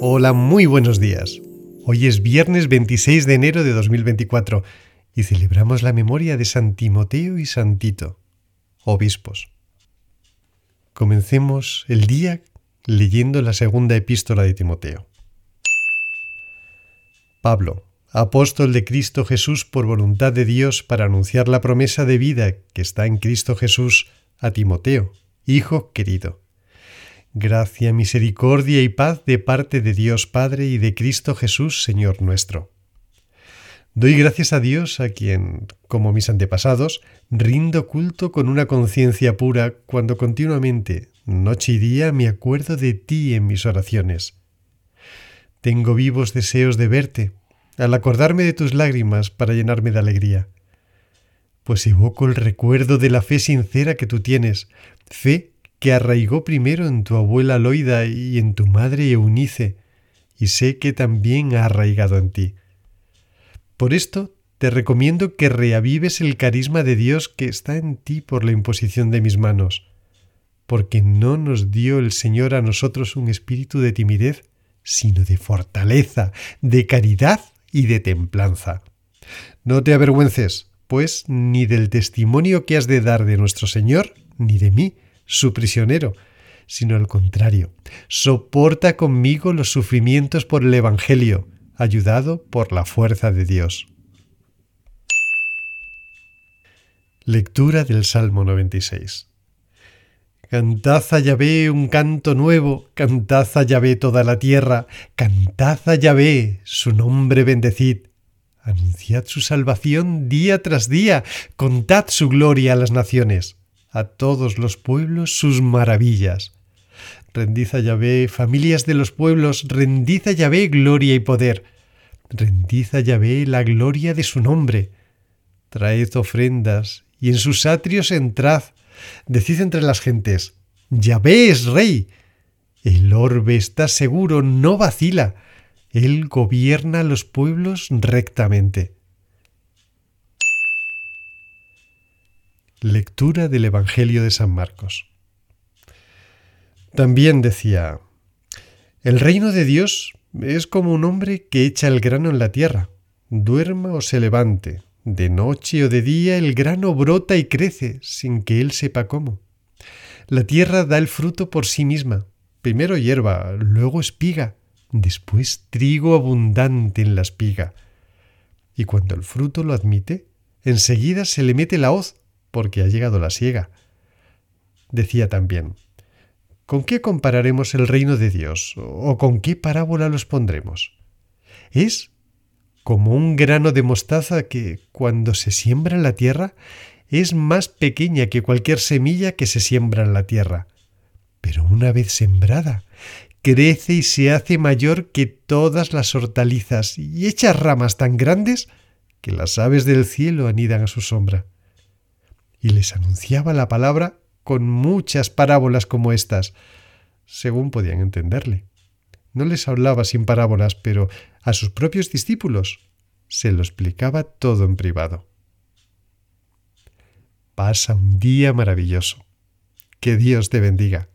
Hola, muy buenos días. Hoy es viernes 26 de enero de 2024 y celebramos la memoria de San Timoteo y San Tito, obispos. Comencemos el día leyendo la segunda epístola de Timoteo. Pablo, apóstol de Cristo Jesús por voluntad de Dios para anunciar la promesa de vida que está en Cristo Jesús a Timoteo, hijo querido. Gracia, misericordia y paz de parte de Dios Padre y de Cristo Jesús, Señor nuestro. Doy gracias a Dios a quien, como mis antepasados, rindo culto con una conciencia pura cuando continuamente, noche y día, me acuerdo de ti en mis oraciones. Tengo vivos deseos de verte, al acordarme de tus lágrimas para llenarme de alegría. Pues evoco el recuerdo de la fe sincera que tú tienes, fe que arraigó primero en tu abuela Loida y en tu madre Eunice, y sé que también ha arraigado en ti. Por esto te recomiendo que reavives el carisma de Dios que está en ti por la imposición de mis manos, porque no nos dio el Señor a nosotros un espíritu de timidez, sino de fortaleza, de caridad y de templanza. No te avergüences, pues, ni del testimonio que has de dar de nuestro Señor, ni de mí, su prisionero, sino al contrario, soporta conmigo los sufrimientos por el Evangelio, ayudado por la fuerza de Dios. Lectura del Salmo 96. Cantad a Yahvé un canto nuevo, cantad a Yahvé toda la tierra, cantad a Yahvé, su nombre bendecid. Anunciad su salvación día tras día, contad su gloria a las naciones, a todos los pueblos sus maravillas. Rendid a Yahvé, familias de los pueblos, rendid a Yahvé gloria y poder. Rendid a Yahvé la gloria de su nombre. Traed ofrendas, y en sus atrios entrad. Decid entre las gentes, Yahvé es rey. El orbe está seguro, no vacila. Él gobierna los pueblos rectamente. Lectura del Evangelio de San Marcos. También decía, el reino de Dios es como un hombre que echa el grano en la tierra, duerma o se levante, de noche o de día el grano brota y crece sin que él sepa cómo. La tierra da el fruto por sí misma, primero hierba, luego espiga, después trigo abundante en la espiga. Y cuando el fruto lo admite, enseguida se le mete la hoz, porque ha llegado la siega. Decía también, ¿Con qué compararemos el reino de Dios? ¿O con qué parábola los pondremos? Es como un grano de mostaza que, cuando se siembra en la tierra, es más pequeña que cualquier semilla que se siembra en la tierra. Pero una vez sembrada, crece y se hace mayor que todas las hortalizas y echa ramas tan grandes que las aves del cielo anidan a su sombra. Y les anunciaba la palabra con muchas parábolas como estas, según podían entenderle. No les hablaba sin parábolas, pero a sus propios discípulos se lo explicaba todo en privado. Pasa un día maravilloso. Que Dios te bendiga.